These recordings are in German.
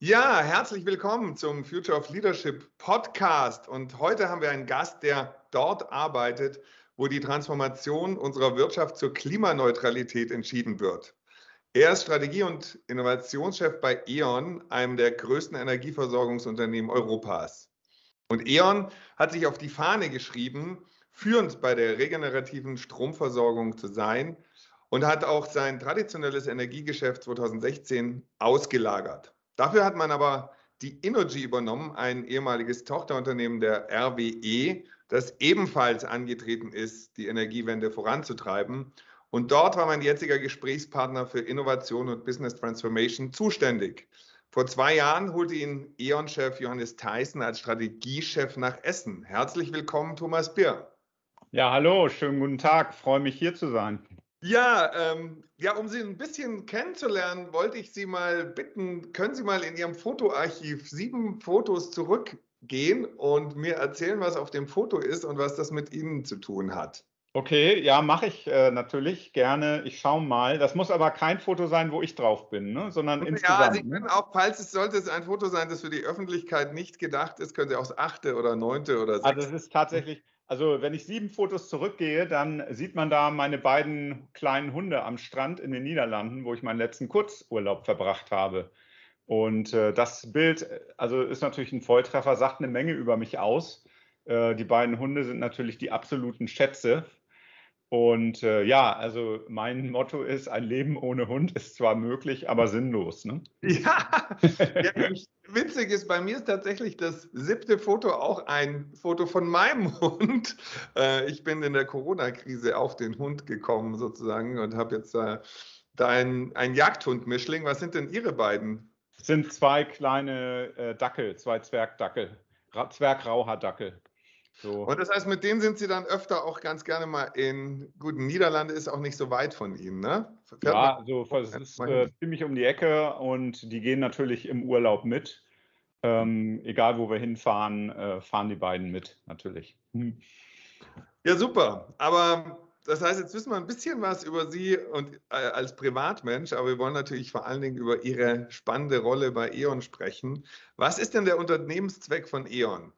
Ja, herzlich willkommen zum Future of Leadership Podcast. Und heute haben wir einen Gast, der dort arbeitet, wo die Transformation unserer Wirtschaft zur Klimaneutralität entschieden wird. Er ist Strategie- und Innovationschef bei E.ON, einem der größten Energieversorgungsunternehmen Europas. Und E.ON hat sich auf die Fahne geschrieben, führend bei der regenerativen Stromversorgung zu sein und hat auch sein traditionelles Energiegeschäft 2016 ausgelagert. Dafür hat man aber die Innogy übernommen, ein ehemaliges Tochterunternehmen der RWE, das ebenfalls angetreten ist, die Energiewende voranzutreiben. Und dort war mein jetziger Gesprächspartner für Innovation und Business Transformation zuständig. Vor zwei Jahren holte ihn E.ON-Chef Johannes Theissen als Strategiechef nach Essen. Herzlich willkommen, Thomas Bier. Ja, hallo, schönen guten Tag. Freue mich hier zu sein. Ja, ähm, ja, um Sie ein bisschen kennenzulernen, wollte ich Sie mal bitten, können Sie mal in Ihrem Fotoarchiv sieben Fotos zurückgehen und mir erzählen, was auf dem Foto ist und was das mit Ihnen zu tun hat. Okay, ja, mache ich äh, natürlich gerne. Ich schaue mal. Das muss aber kein Foto sein, wo ich drauf bin, ne? sondern ja, insgesamt. Ja, Sie ne? können auch, falls es sollte es ein Foto sein, das für die Öffentlichkeit nicht gedacht ist, können Sie auch das achte oder neunte oder sechste. Also es ist tatsächlich, also wenn ich sieben Fotos zurückgehe, dann sieht man da meine beiden kleinen Hunde am Strand in den Niederlanden, wo ich meinen letzten Kurzurlaub verbracht habe. Und äh, das Bild, also ist natürlich ein Volltreffer, sagt eine Menge über mich aus. Äh, die beiden Hunde sind natürlich die absoluten Schätze und äh, ja, also mein Motto ist, ein Leben ohne Hund ist zwar möglich, aber sinnlos. Ne? Ja, witzig ist, bei mir ist tatsächlich das siebte Foto auch ein Foto von meinem Hund. Äh, ich bin in der Corona-Krise auf den Hund gekommen sozusagen und habe jetzt äh, da ein, ein Jagdhund-Mischling. Was sind denn Ihre beiden? Es sind zwei kleine äh, Dackel, zwei Zwergdackel, Zwergrauhaardackel. So. Und das heißt, mit denen sind Sie dann öfter auch ganz gerne mal in, guten Niederlande ist auch nicht so weit von Ihnen, ne? Fährt ja, also es ist äh, ziemlich um die Ecke und die gehen natürlich im Urlaub mit. Ähm, egal wo wir hinfahren, äh, fahren die beiden mit, natürlich. Hm. Ja, super. Aber das heißt, jetzt wissen wir ein bisschen was über Sie und äh, als Privatmensch, aber wir wollen natürlich vor allen Dingen über Ihre spannende Rolle bei E.ON sprechen. Was ist denn der Unternehmenszweck von E.ON?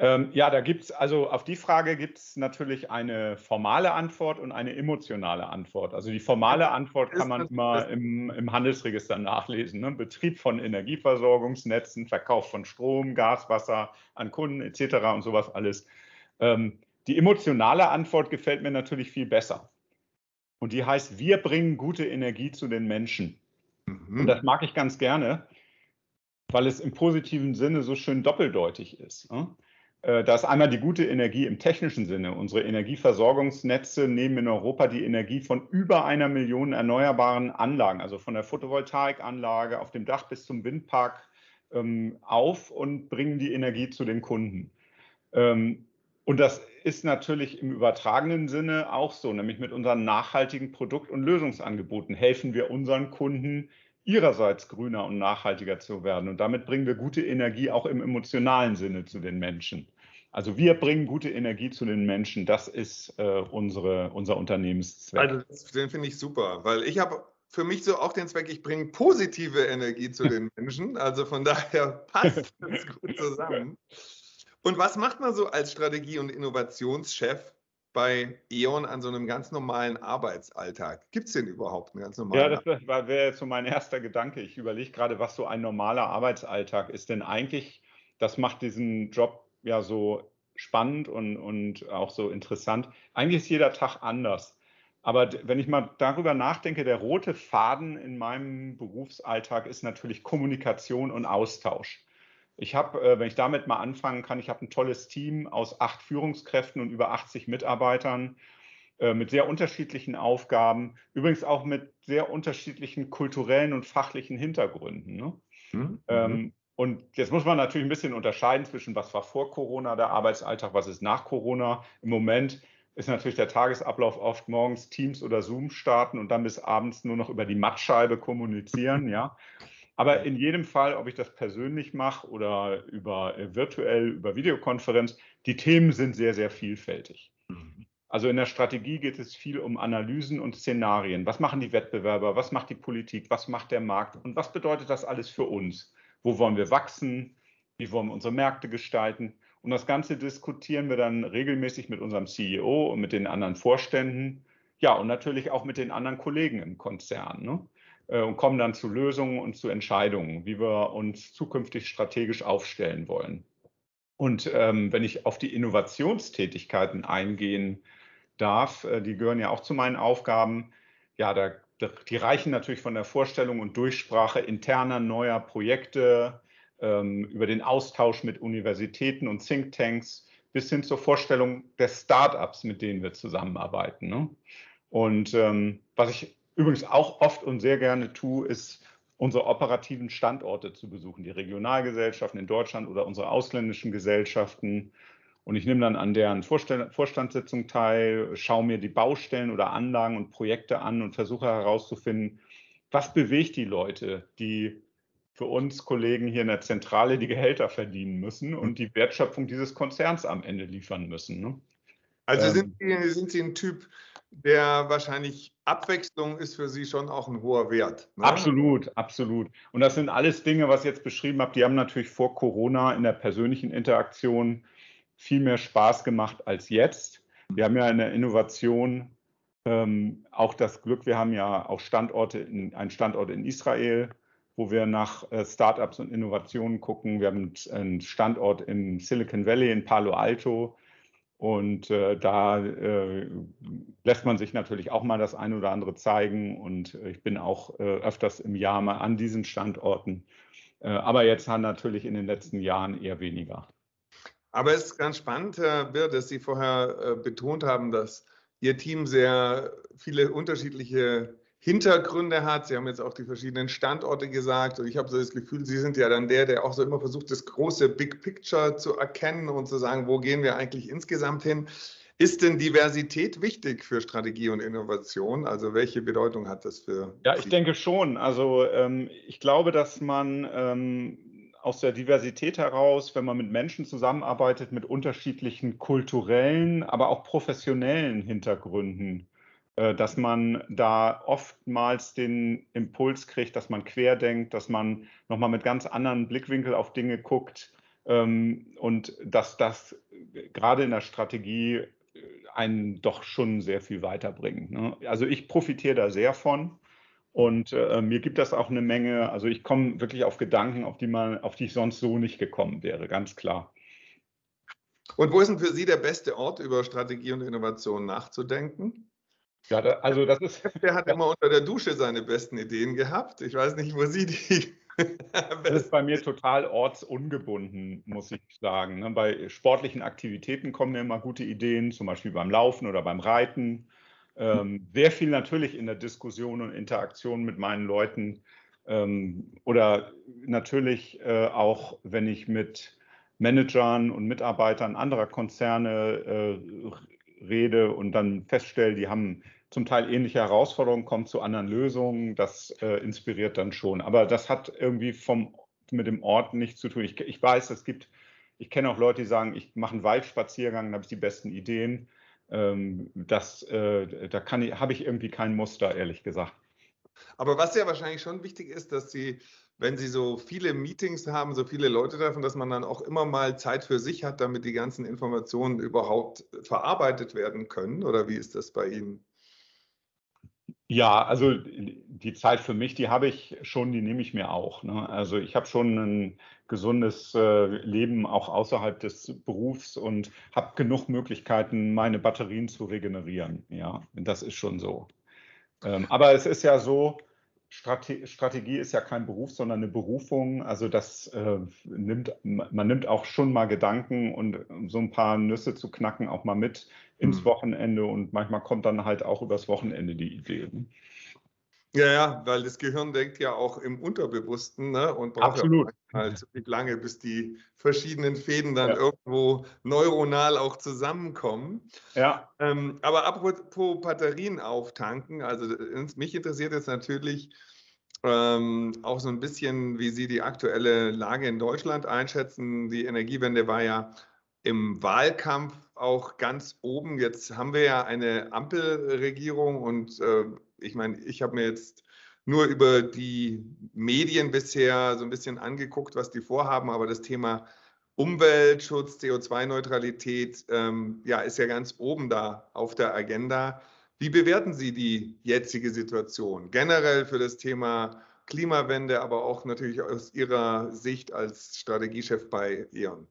Ähm, ja, da gibt es, also auf die Frage gibt es natürlich eine formale Antwort und eine emotionale Antwort. Also die formale Antwort kann man immer im, im Handelsregister nachlesen. Ne? Betrieb von Energieversorgungsnetzen, Verkauf von Strom, Gas, Wasser an Kunden etc. und sowas alles. Ähm, die emotionale Antwort gefällt mir natürlich viel besser. Und die heißt, wir bringen gute Energie zu den Menschen. Mhm. Und das mag ich ganz gerne, weil es im positiven Sinne so schön doppeldeutig ist. Ne? Äh, da ist einmal die gute Energie im technischen Sinne. Unsere Energieversorgungsnetze nehmen in Europa die Energie von über einer Million erneuerbaren Anlagen, also von der Photovoltaikanlage auf dem Dach bis zum Windpark ähm, auf und bringen die Energie zu den Kunden. Ähm, und das ist natürlich im übertragenen Sinne auch so, nämlich mit unseren nachhaltigen Produkt- und Lösungsangeboten helfen wir unseren Kunden, ihrerseits grüner und nachhaltiger zu werden. Und damit bringen wir gute Energie auch im emotionalen Sinne zu den Menschen. Also wir bringen gute Energie zu den Menschen. Das ist äh, unsere, unser Unternehmenszweck. Also den finde ich super, weil ich habe für mich so auch den Zweck, ich bringe positive Energie zu den Menschen. Also von daher passt das gut zusammen. Und was macht man so als Strategie- und Innovationschef bei E.ON an so einem ganz normalen Arbeitsalltag? Gibt es den überhaupt einen ganz normalen? Ja, das wäre jetzt so mein erster Gedanke. Ich überlege gerade, was so ein normaler Arbeitsalltag ist. Denn eigentlich, das macht diesen Job ja so spannend und, und auch so interessant. Eigentlich ist jeder Tag anders. Aber wenn ich mal darüber nachdenke, der rote Faden in meinem Berufsalltag ist natürlich Kommunikation und Austausch. Ich habe, äh, wenn ich damit mal anfangen kann, ich habe ein tolles Team aus acht Führungskräften und über 80 Mitarbeitern äh, mit sehr unterschiedlichen Aufgaben, übrigens auch mit sehr unterschiedlichen kulturellen und fachlichen Hintergründen. Ne? Mhm. Ähm, und jetzt muss man natürlich ein bisschen unterscheiden zwischen, was war vor Corona der Arbeitsalltag, was ist nach Corona. Im Moment ist natürlich der Tagesablauf oft morgens Teams oder Zoom starten und dann bis abends nur noch über die Mattscheibe kommunizieren, ja. Aber in jedem Fall, ob ich das persönlich mache oder über äh, virtuell, über Videokonferenz, die Themen sind sehr, sehr vielfältig. Mhm. Also in der Strategie geht es viel um Analysen und Szenarien. Was machen die Wettbewerber? Was macht die Politik? Was macht der Markt? Und was bedeutet das alles für uns? wo wollen wir wachsen, wie wollen wir unsere Märkte gestalten. Und das Ganze diskutieren wir dann regelmäßig mit unserem CEO und mit den anderen Vorständen, ja, und natürlich auch mit den anderen Kollegen im Konzern. Ne? Äh, und kommen dann zu Lösungen und zu Entscheidungen, wie wir uns zukünftig strategisch aufstellen wollen. Und ähm, wenn ich auf die Innovationstätigkeiten eingehen darf, äh, die gehören ja auch zu meinen Aufgaben, ja, da, die reichen natürlich von der Vorstellung und Durchsprache interner neuer Projekte ähm, über den Austausch mit Universitäten und Thinktanks bis hin zur Vorstellung der Startups, mit denen wir zusammenarbeiten. Ne? Und ähm, was ich übrigens auch oft und sehr gerne tue, ist unsere operativen Standorte zu besuchen, die Regionalgesellschaften in Deutschland oder unsere ausländischen Gesellschaften. Und ich nehme dann an deren Vorstandssitzung teil, schaue mir die Baustellen oder Anlagen und Projekte an und versuche herauszufinden, was bewegt die Leute, die für uns Kollegen hier in der Zentrale die Gehälter verdienen müssen und die Wertschöpfung dieses Konzerns am Ende liefern müssen. Ne? Also sind, ähm. Sie, sind Sie ein Typ, der wahrscheinlich Abwechslung ist für Sie schon auch ein hoher Wert. Ne? Absolut, absolut. Und das sind alles Dinge, was ich jetzt beschrieben habe, die haben natürlich vor Corona in der persönlichen Interaktion viel mehr Spaß gemacht als jetzt. Wir haben ja in der Innovation ähm, auch das Glück, wir haben ja auch Standorte, in, einen Standort in Israel, wo wir nach äh, Startups und Innovationen gucken. Wir haben einen Standort im Silicon Valley in Palo Alto und äh, da äh, lässt man sich natürlich auch mal das eine oder andere zeigen. Und äh, ich bin auch äh, öfters im Jahr mal an diesen Standorten. Äh, aber jetzt haben natürlich in den letzten Jahren eher weniger. Aber es ist ganz spannend, Herr Birr, dass Sie vorher äh, betont haben, dass Ihr Team sehr viele unterschiedliche Hintergründe hat. Sie haben jetzt auch die verschiedenen Standorte gesagt und ich habe so das Gefühl, Sie sind ja dann der, der auch so immer versucht, das große Big Picture zu erkennen und zu sagen, wo gehen wir eigentlich insgesamt hin. Ist denn Diversität wichtig für Strategie und Innovation? Also welche Bedeutung hat das für? Ja, ich denke schon. Also ähm, ich glaube, dass man ähm, aus der Diversität heraus, wenn man mit Menschen zusammenarbeitet, mit unterschiedlichen kulturellen, aber auch professionellen Hintergründen, dass man da oftmals den Impuls kriegt, dass man querdenkt, dass man nochmal mit ganz anderen Blickwinkel auf Dinge guckt ähm, und dass das gerade in der Strategie äh, einen doch schon sehr viel weiterbringt. Ne? Also ich profitiere da sehr von. Und äh, mir gibt das auch eine Menge, also ich komme wirklich auf Gedanken, auf die, man, auf die ich sonst so nicht gekommen wäre, ganz klar. Und wo ist denn für Sie der beste Ort, über Strategie und Innovation nachzudenken? Ja, da, also das ist. Der hat immer unter der Dusche seine besten Ideen gehabt. Ich weiß nicht, wo Sie die. das ist bei mir total ortsungebunden, muss ich sagen. Ne? Bei sportlichen Aktivitäten kommen mir immer gute Ideen, zum Beispiel beim Laufen oder beim Reiten. Ähm, sehr viel natürlich in der Diskussion und Interaktion mit meinen Leuten. Ähm, oder natürlich äh, auch, wenn ich mit Managern und Mitarbeitern anderer Konzerne äh, rede und dann feststelle, die haben zum Teil ähnliche Herausforderungen, kommen zu anderen Lösungen. Das äh, inspiriert dann schon. Aber das hat irgendwie vom, mit dem Ort nichts zu tun. Ich, ich weiß, es gibt, ich kenne auch Leute, die sagen, ich mache einen Waldspaziergang, dann habe ich die besten Ideen. Ähm, das, äh, da habe ich irgendwie kein Muster, ehrlich gesagt. Aber was ja wahrscheinlich schon wichtig ist, dass Sie, wenn Sie so viele Meetings haben, so viele Leute treffen, dass man dann auch immer mal Zeit für sich hat, damit die ganzen Informationen überhaupt verarbeitet werden können. Oder wie ist das bei Ihnen? Ja, also die Zeit für mich, die habe ich schon, die nehme ich mir auch. Ne? Also ich habe schon ein gesundes äh, Leben auch außerhalb des Berufs und habe genug Möglichkeiten, meine Batterien zu regenerieren. Ja, das ist schon so. Ähm, aber es ist ja so, Strate Strategie ist ja kein Beruf, sondern eine Berufung. Also das äh, nimmt, man nimmt auch schon mal Gedanken und so ein paar Nüsse zu knacken auch mal mit ins mhm. Wochenende und manchmal kommt dann halt auch übers Wochenende die Idee. Ja, ja, weil das Gehirn denkt ja auch im Unterbewussten ne, und braucht Absolut. ja halt lange, bis die verschiedenen Fäden dann ja. irgendwo neuronal auch zusammenkommen. Ja. Ähm, aber apropos Batterien auftanken, also mich interessiert jetzt natürlich ähm, auch so ein bisschen, wie Sie die aktuelle Lage in Deutschland einschätzen. Die Energiewende war ja im Wahlkampf auch ganz oben. Jetzt haben wir ja eine Ampelregierung und äh, ich meine, ich habe mir jetzt nur über die Medien bisher so ein bisschen angeguckt, was die vorhaben, aber das Thema Umweltschutz, CO2-Neutralität, ähm, ja, ist ja ganz oben da auf der Agenda. Wie bewerten Sie die jetzige Situation generell für das Thema Klimawende, aber auch natürlich aus Ihrer Sicht als Strategiechef bei E.ON?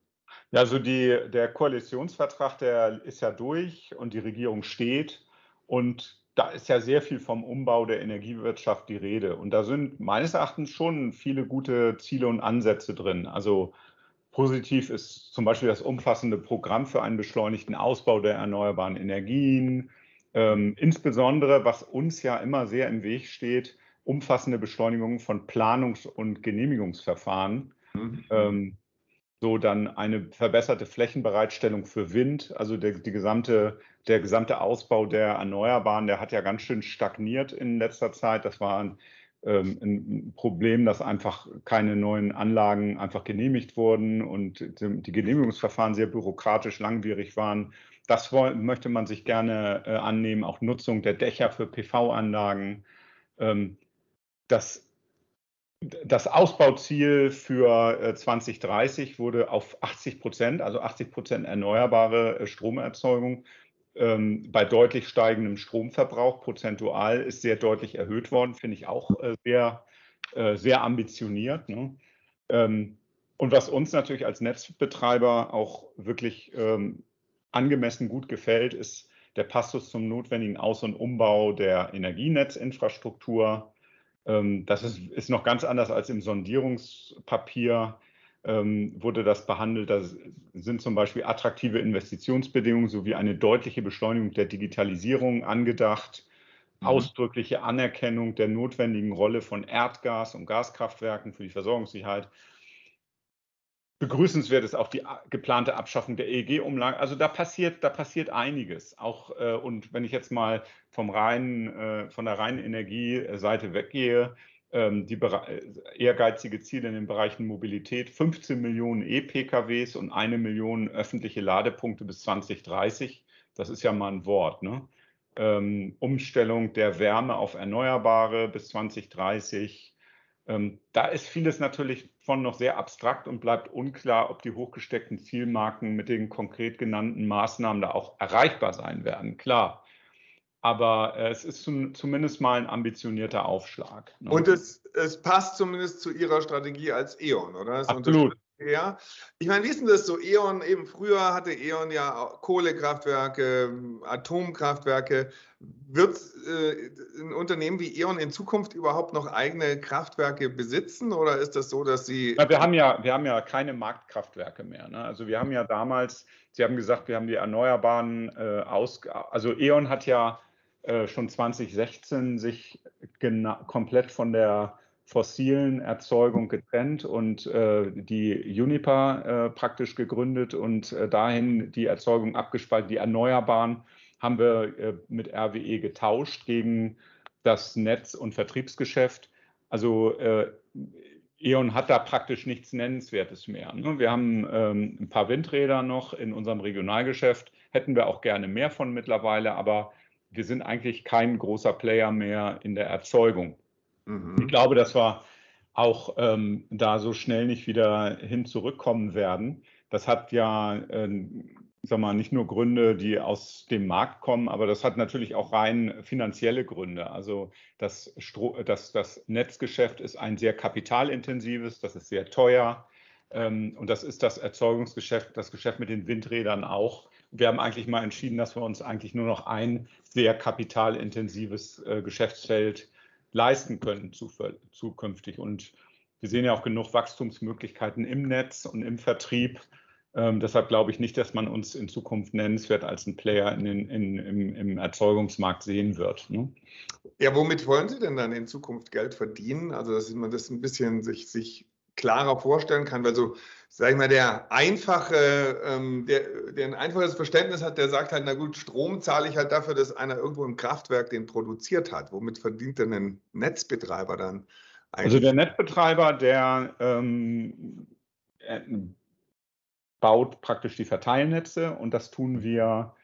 Ja, also die, der Koalitionsvertrag, der ist ja durch und die Regierung steht. Und da ist ja sehr viel vom Umbau der Energiewirtschaft die Rede. Und da sind meines Erachtens schon viele gute Ziele und Ansätze drin. Also positiv ist zum Beispiel das umfassende Programm für einen beschleunigten Ausbau der erneuerbaren Energien. Ähm, insbesondere, was uns ja immer sehr im Weg steht, umfassende Beschleunigung von Planungs- und Genehmigungsverfahren. Mhm. Ähm, so dann eine verbesserte Flächenbereitstellung für Wind. Also der, die gesamte, der gesamte Ausbau der Erneuerbaren, der hat ja ganz schön stagniert in letzter Zeit. Das war ein, ähm, ein Problem, dass einfach keine neuen Anlagen einfach genehmigt wurden und die Genehmigungsverfahren sehr bürokratisch langwierig waren. Das möchte man sich gerne äh, annehmen, auch Nutzung der Dächer für PV-Anlagen. Ähm, das das Ausbauziel für 2030 äh, wurde auf 80 Prozent, also 80 Prozent erneuerbare äh, Stromerzeugung ähm, bei deutlich steigendem Stromverbrauch prozentual ist sehr deutlich erhöht worden, finde ich auch äh, sehr, sehr ambitioniert. Ne? Ähm, und was uns natürlich als Netzbetreiber auch wirklich ähm, angemessen gut gefällt, ist der Passus zum notwendigen Aus- und Umbau der Energienetzinfrastruktur das ist, ist noch ganz anders als im Sondierungspapier ähm, wurde das behandelt. Da sind zum Beispiel attraktive Investitionsbedingungen sowie eine deutliche Beschleunigung der Digitalisierung angedacht, mhm. ausdrückliche Anerkennung der notwendigen Rolle von Erdgas und Gaskraftwerken für die Versorgungssicherheit Begrüßenswert ist auch die geplante Abschaffung der EEG-Umlage. Also da passiert, da passiert einiges. Auch äh, und wenn ich jetzt mal vom reinen, äh, von der reinen Energieseite weggehe, ähm, die äh, ehrgeizige Ziele in den Bereichen Mobilität, 15 Millionen E-PKWs und eine Million öffentliche Ladepunkte bis 2030. Das ist ja mal ein Wort. Ne? Ähm, Umstellung der Wärme auf Erneuerbare bis 2030 ähm, da ist vieles natürlich von noch sehr abstrakt und bleibt unklar, ob die hochgesteckten Zielmarken mit den konkret genannten Maßnahmen da auch erreichbar sein werden. Klar. Aber äh, es ist zum, zumindest mal ein ambitionierter Aufschlag. Ne? Und es, es passt zumindest zu Ihrer Strategie als E.ON, oder? Das Absolut. Ja, ich meine, wie ist denn das so? E.ON, eben früher hatte E.ON ja Kohlekraftwerke, Atomkraftwerke. Wird äh, ein Unternehmen wie E.ON in Zukunft überhaupt noch eigene Kraftwerke besitzen oder ist das so, dass sie. Ja, wir, haben ja, wir haben ja keine Marktkraftwerke mehr. Ne? Also wir haben ja damals, Sie haben gesagt, wir haben die Erneuerbaren äh, aus. Also E.ON hat ja äh, schon 2016 sich komplett von der fossilen Erzeugung getrennt und äh, die Juniper äh, praktisch gegründet und äh, dahin die Erzeugung abgespalten. Die Erneuerbaren haben wir äh, mit RWE getauscht gegen das Netz- und Vertriebsgeschäft. Also äh, E.ON hat da praktisch nichts Nennenswertes mehr. Ne? Wir haben ähm, ein paar Windräder noch in unserem Regionalgeschäft, hätten wir auch gerne mehr von mittlerweile, aber wir sind eigentlich kein großer Player mehr in der Erzeugung. Mhm. Ich glaube, dass wir auch ähm, da so schnell nicht wieder hin zurückkommen werden. Das hat ja, äh, sag mal, nicht nur Gründe, die aus dem Markt kommen, aber das hat natürlich auch rein finanzielle Gründe. Also das, Stro das, das Netzgeschäft ist ein sehr kapitalintensives, das ist sehr teuer. Ähm, und das ist das Erzeugungsgeschäft, das Geschäft mit den Windrädern auch. Wir haben eigentlich mal entschieden, dass wir uns eigentlich nur noch ein sehr kapitalintensives äh, Geschäftsfeld leisten können zukünftig. Und wir sehen ja auch genug Wachstumsmöglichkeiten im Netz und im Vertrieb. Ähm, deshalb glaube ich nicht, dass man uns in Zukunft nennenswert als ein Player in den, in, im, im, Erzeugungsmarkt sehen wird. Ne? Ja, womit wollen Sie denn dann in Zukunft Geld verdienen? Also, dass man das ein bisschen sich, sich klarer vorstellen kann, weil so, sag ich mal, der einfache, ähm, der, der ein einfaches Verständnis hat, der sagt halt, na gut, Strom zahle ich halt dafür, dass einer irgendwo im Kraftwerk den produziert hat. Womit verdient denn ein Netzbetreiber dann eigentlich? Also der Netzbetreiber, der ähm, baut praktisch die Verteilnetze und das tun wir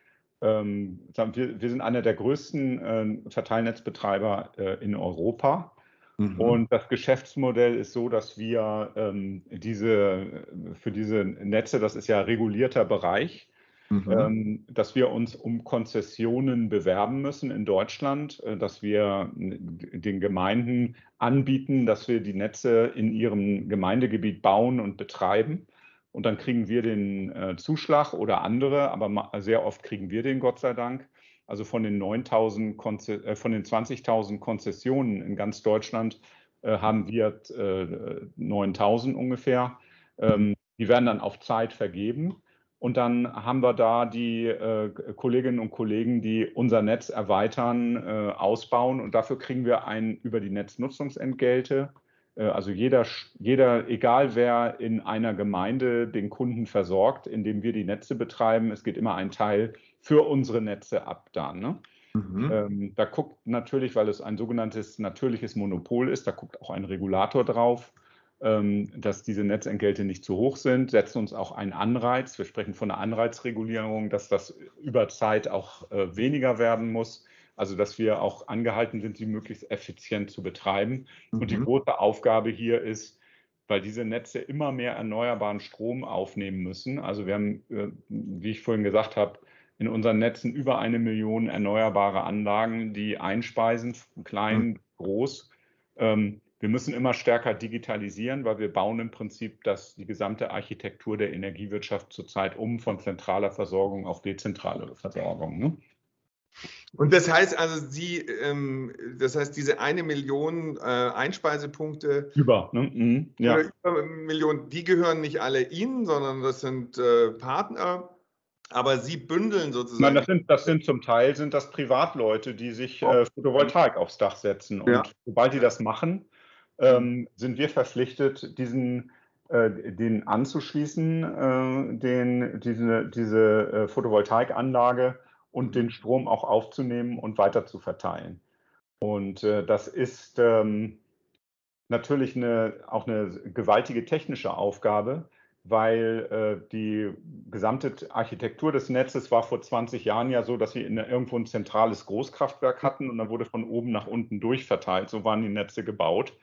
ähm, wir, wir, sind einer der größten äh, Verteilnetzbetreiber äh, in Europa Mhm. Und das Geschäftsmodell ist so, dass wir ähm, diese, für diese Netze, das ist ja regulierter Bereich, mhm. ähm, dass wir uns um Konzessionen bewerben müssen in Deutschland, äh, dass wir den Gemeinden anbieten, dass wir die Netze in ihrem Gemeindegebiet bauen und betreiben. Und dann kriegen wir den äh, Zuschlag oder andere, aber sehr oft kriegen wir den, Gott sei Dank. Also von den 9.000, äh, von den 20.000 Konzessionen in ganz Deutschland äh, haben wir äh, 9.000 ungefähr. Ähm, die werden dann auf Zeit vergeben. Und dann haben wir da die äh, Kolleginnen und Kollegen, die unser Netz erweitern, äh, ausbauen. Und dafür kriegen wir ein über die Netznutzungsentgelte. Äh, also jeder, jeder, egal wer in einer Gemeinde den Kunden versorgt, indem wir die Netze betreiben, es geht immer ein Teil für unsere Netze ab dann. Ne? Mhm. Ähm, da guckt natürlich, weil es ein sogenanntes natürliches Monopol ist, da guckt auch ein Regulator drauf, ähm, dass diese Netzentgelte nicht zu hoch sind, setzen uns auch einen Anreiz. Wir sprechen von einer Anreizregulierung, dass das über Zeit auch äh, weniger werden muss. Also, dass wir auch angehalten sind, sie möglichst effizient zu betreiben. Mhm. Und die mhm. große Aufgabe hier ist, weil diese Netze immer mehr erneuerbaren Strom aufnehmen müssen. Also wir haben, äh, wie ich vorhin gesagt habe, in unseren Netzen über eine Million erneuerbare Anlagen, die einspeisen, klein, mhm. groß. Ähm, wir müssen immer stärker digitalisieren, weil wir bauen im Prinzip das, die gesamte Architektur der Energiewirtschaft zurzeit um von zentraler Versorgung auf dezentrale Versorgung. Ne? Und das heißt also, Sie, ähm, das heißt, diese eine Million äh, Einspeisepunkte. Über, ne? Mhm, ja. über Million, die gehören nicht alle Ihnen, sondern das sind äh, Partner. Aber Sie bündeln sozusagen. Nein, das sind, das sind zum Teil sind das Privatleute, die sich äh, Photovoltaik aufs Dach setzen. Und ja. sobald die das machen, ähm, sind wir verpflichtet, diesen äh, den anzuschließen, äh, den, diese, diese äh, Photovoltaikanlage und den Strom auch aufzunehmen und weiter zu verteilen. Und äh, das ist ähm, natürlich eine, auch eine gewaltige technische Aufgabe, weil äh, die gesamte Architektur des Netzes war vor 20 Jahren ja so, dass wir in, irgendwo ein zentrales Großkraftwerk hatten und dann wurde von oben nach unten durchverteilt. So waren die Netze gebaut.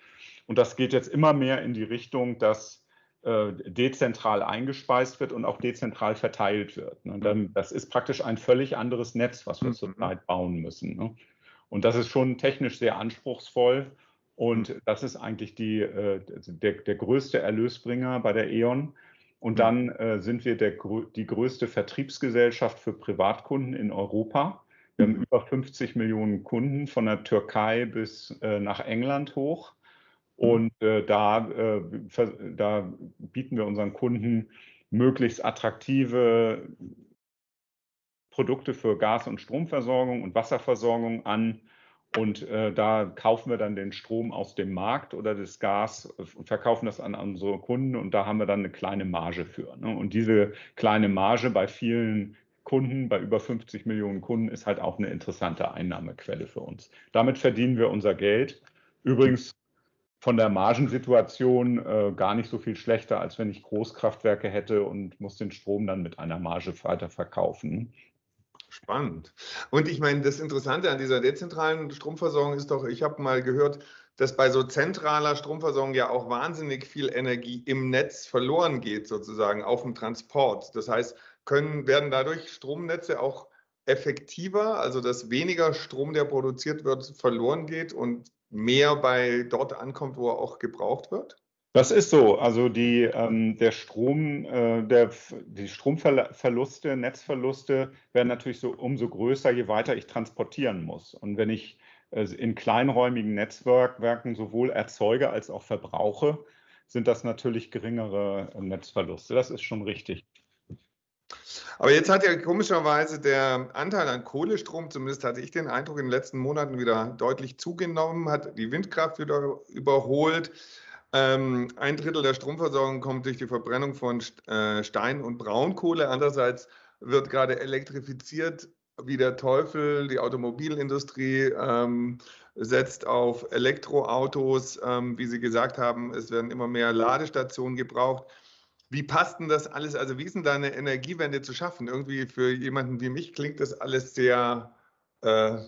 Und das geht jetzt immer mehr in die Richtung, dass äh, dezentral eingespeist wird und auch dezentral verteilt wird. Ne? Dann, das ist praktisch ein völlig anderes Netz, was wir mhm. zurzeit bauen müssen. Ne? Und das ist schon technisch sehr anspruchsvoll. Und das ist eigentlich die, äh, der, der größte Erlösbringer bei der E.ON und dann äh, sind wir der, die größte Vertriebsgesellschaft für Privatkunden in Europa. Wir haben über 50 Millionen Kunden von der Türkei bis äh, nach England hoch. Und äh, da, äh, da bieten wir unseren Kunden möglichst attraktive Produkte für Gas- und Stromversorgung und Wasserversorgung an und äh, da kaufen wir dann den Strom aus dem Markt oder das Gas und verkaufen das an unsere Kunden und da haben wir dann eine kleine Marge für. Ne? Und diese kleine Marge bei vielen Kunden, bei über 50 Millionen Kunden, ist halt auch eine interessante Einnahmequelle für uns. Damit verdienen wir unser Geld. Übrigens von der Margensituation äh, gar nicht so viel schlechter, als wenn ich Großkraftwerke hätte und muss den Strom dann mit einer Marge weiter verkaufen. Spannend. Und ich meine, das Interessante an dieser dezentralen Stromversorgung ist doch, ich habe mal gehört, dass bei so zentraler Stromversorgung ja auch wahnsinnig viel Energie im Netz verloren geht, sozusagen auf dem Transport. Das heißt, können, werden dadurch Stromnetze auch effektiver, also dass weniger Strom, der produziert wird, verloren geht und mehr bei dort ankommt, wo er auch gebraucht wird? Das ist so. Also die, ähm, der Strom, äh, der, die Stromverluste, Netzverluste werden natürlich so umso größer, je weiter ich transportieren muss. Und wenn ich äh, in kleinräumigen Netzwerken sowohl erzeuge als auch verbrauche, sind das natürlich geringere äh, Netzverluste. Das ist schon richtig. Aber jetzt hat ja komischerweise der Anteil an Kohlestrom, zumindest hatte ich den Eindruck, in den letzten Monaten wieder deutlich zugenommen, hat die Windkraft wieder überholt. Ähm, ein Drittel der Stromversorgung kommt durch die Verbrennung von äh, Stein- und Braunkohle. Andererseits wird gerade elektrifiziert wie der Teufel. Die Automobilindustrie ähm, setzt auf Elektroautos. Ähm, wie Sie gesagt haben, es werden immer mehr Ladestationen gebraucht. Wie passt denn das alles? Also wie ist denn da eine Energiewende zu schaffen? Irgendwie für jemanden wie mich klingt das alles sehr äh,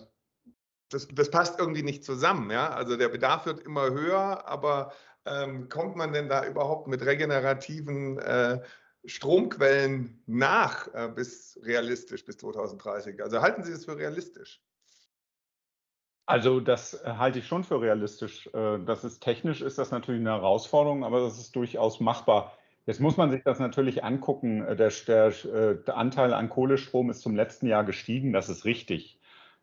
das, das passt irgendwie nicht zusammen. Ja? Also der Bedarf wird immer höher, aber ähm, kommt man denn da überhaupt mit regenerativen äh, Stromquellen nach äh, bis realistisch bis 2030? Also halten Sie das für realistisch? Also das äh, halte ich schon für realistisch. Äh, das ist technisch ist das natürlich eine Herausforderung, aber das ist durchaus machbar. Jetzt muss man sich das natürlich angucken. Äh, der, der, der Anteil an Kohlestrom ist zum letzten Jahr gestiegen, das ist richtig.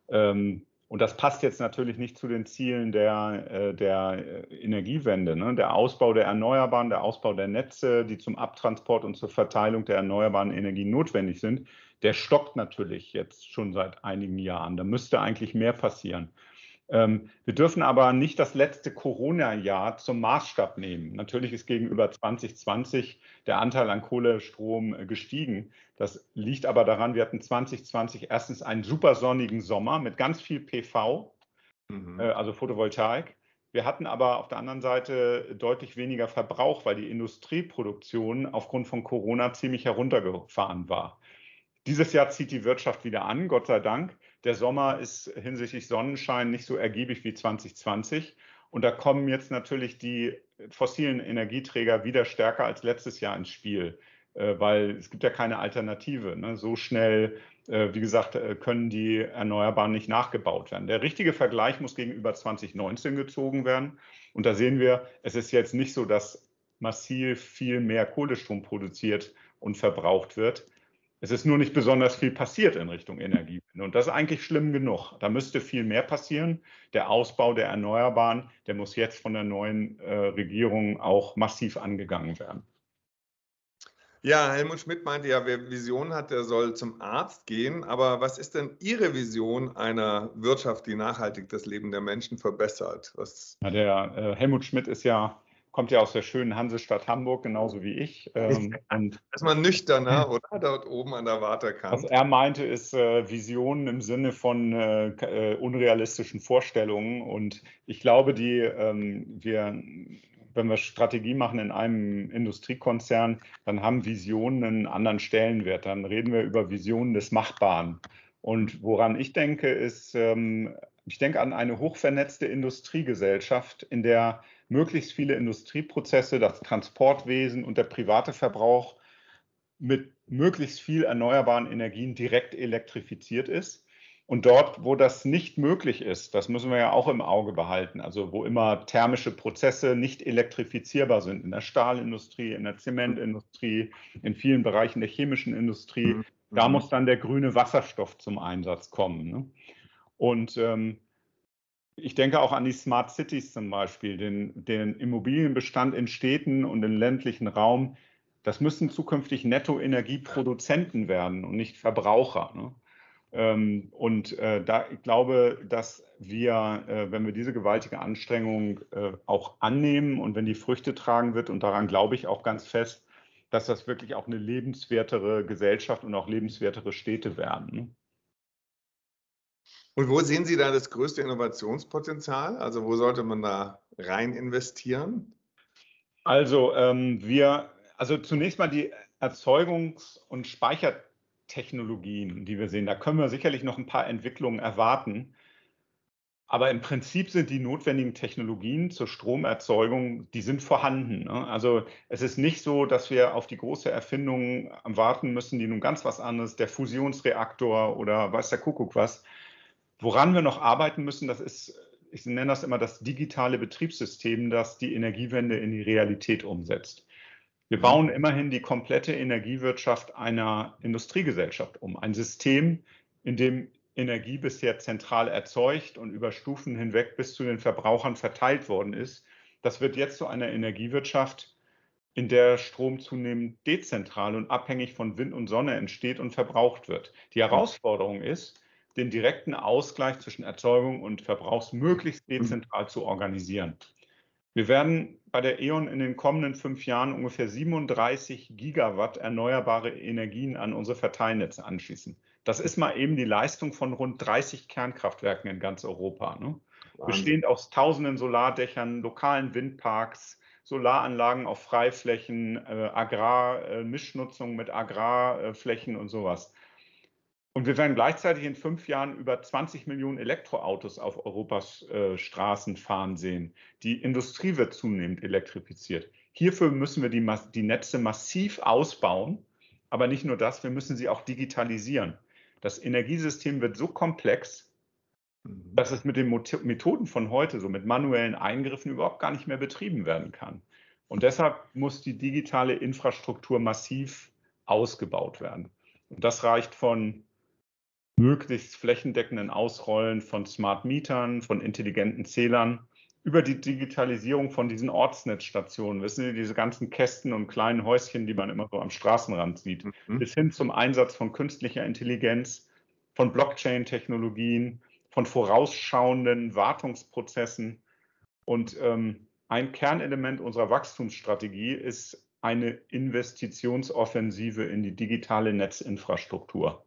Ähm, und das passt jetzt natürlich nicht zu den Zielen der, der Energiewende. Ne? Der Ausbau der Erneuerbaren, der Ausbau der Netze, die zum Abtransport und zur Verteilung der erneuerbaren Energien notwendig sind, der stockt natürlich jetzt schon seit einigen Jahren. Da müsste eigentlich mehr passieren. Ähm, wir dürfen aber nicht das letzte Corona-Jahr zum Maßstab nehmen. Natürlich ist gegenüber 2020 der Anteil an Kohlestrom äh, gestiegen. Das liegt aber daran, wir hatten 2020 erstens einen super sonnigen Sommer mit ganz viel PV, mhm. Äh, also Photovoltaik. Wir hatten aber auf der anderen Seite deutlich weniger Verbrauch, weil die Industrieproduktion aufgrund von Corona ziemlich heruntergefahren war. Dieses Jahr zieht die Wirtschaft wieder an, Gott sei Dank. Der Sommer ist hinsichtlich Sonnenschein nicht so ergiebig wie 2020. Und da kommen jetzt natürlich die fossilen Energieträger wieder stärker als letztes Jahr ins Spiel, äh, weil es gibt ja keine Alternative. Ne? So schnell, äh, wie gesagt, äh, können die Erneuerbaren nicht nachgebaut werden. Der richtige Vergleich muss gegenüber 2019 gezogen werden. Und da sehen wir, es ist jetzt nicht so, dass massiv viel mehr Kohlestrom produziert und verbraucht wird. Es ist nur nicht besonders viel passiert in Richtung Energiewende. Und das ist eigentlich schlimm genug. Da müsste viel mehr passieren. Der Ausbau der Erneuerbaren, der muss jetzt von der neuen äh, Regierung auch massiv angegangen werden. Ja, Helmut Schmidt meinte ja, wer Vision hat, der soll zum Arzt gehen. Aber was ist denn Ihre Vision einer Wirtschaft, die nachhaltig das Leben der Menschen verbessert? Was ja, der äh, Helmut Schmidt ist ja kommt ja aus der schönen Hansestadt Hamburg, genauso wie ich. Ähm, und ist man nüchterner, oder? Dort oben an der Waterkant. Was er meinte, ist äh, Visionen im Sinne von äh, äh, unrealistischen Vorstellungen. Und ich glaube, die ähm, wir wenn wir Strategie machen in einem Industriekonzern, dann haben Visionen einen anderen Stellenwert. Dann reden wir über Visionen des Machbaren. Und woran ich denke, ist, ähm, ich denke an eine hochvernetzte Industriegesellschaft, in der möglichst viele Industrieprozesse, das Transportwesen und der private Verbrauch mit möglichst viel erneuerbaren Energien direkt elektrifiziert ist. Und dort, wo das nicht möglich ist, das müssen wir ja auch im Auge behalten, also wo immer thermische Prozesse nicht elektrifizierbar sind, in der Stahlindustrie, in der Zementindustrie, in vielen Bereichen der chemischen Industrie, mhm. da muss dann der grüne Wasserstoff zum Einsatz kommen. Ne? Und ähm, ich denke auch an die Smart Cities zum Beispiel, den, den Immobilienbestand in Städten und im ländlichen Raum. Das müssen zukünftig Nettoenergieproduzenten werden und nicht Verbraucher. Ne? Ähm, und äh, da ich glaube, dass wir, äh, wenn wir diese gewaltige Anstrengung äh, auch annehmen und wenn die Früchte tragen wird, und daran glaube ich auch ganz fest, dass das wirklich auch eine lebenswertere Gesellschaft und auch lebenswertere Städte werden. Und wo sehen Sie da das größte Innovationspotenzial? Also wo sollte man da rein investieren? Also ähm, wir, also zunächst mal die Erzeugungs- und Speichertechnologien, die wir sehen. Da können wir sicherlich noch ein paar Entwicklungen erwarten. Aber im Prinzip sind die notwendigen Technologien zur Stromerzeugung, die sind vorhanden. Ne? Also es ist nicht so, dass wir auf die große Erfindung warten müssen, die nun ganz was anderes, der Fusionsreaktor oder weiß der Kuckuck was, Woran wir noch arbeiten müssen, das ist, ich nenne das immer das digitale Betriebssystem, das die Energiewende in die Realität umsetzt. Wir mhm. bauen immerhin die komplette Energiewirtschaft einer Industriegesellschaft um. Ein System, in dem Energie bisher zentral erzeugt und über Stufen hinweg bis zu den Verbrauchern verteilt worden ist. Das wird jetzt zu einer Energiewirtschaft, in der Strom zunehmend dezentral und abhängig von Wind und Sonne entsteht und verbraucht wird. Die Herausforderung ist, den direkten Ausgleich zwischen Erzeugung und Verbrauch möglichst mhm. dezentral zu organisieren. Wir werden bei der E.ON in den kommenden fünf Jahren ungefähr 37 Gigawatt erneuerbare Energien an unsere Verteilnetze anschließen. Das ist mal eben die Leistung von rund 30 Kernkraftwerken in ganz Europa. Ne? Bestehend aus tausenden Solardächern, lokalen Windparks, Solaranlagen auf Freiflächen, äh, Agrarmischnutzung äh, mit Agrarflächen und sowas. Und wir werden gleichzeitig in fünf Jahren über 20 Millionen Elektroautos auf Europas äh, Straßen fahren sehen. Die Industrie wird zunehmend elektrifiziert. Hierfür müssen wir die, die Netze massiv ausbauen. Aber nicht nur das, wir müssen sie auch digitalisieren. Das Energiesystem wird so komplex, mhm. dass es mit den Methoden von heute, so mit manuellen Eingriffen, überhaupt gar nicht mehr betrieben werden kann. Und deshalb muss die digitale Infrastruktur massiv ausgebaut werden. Und das reicht von möglichst flächendeckenden Ausrollen von Smart Mietern, von intelligenten Zählern, über die Digitalisierung von diesen Ortsnetzstationen, wissen Sie, diese ganzen Kästen und kleinen Häuschen, die man immer so am Straßenrand sieht, mhm. bis hin zum Einsatz von künstlicher Intelligenz, von Blockchain-Technologien, von vorausschauenden Wartungsprozessen. Und ähm, ein Kernelement unserer Wachstumsstrategie ist eine Investitionsoffensive in die digitale Netzinfrastruktur.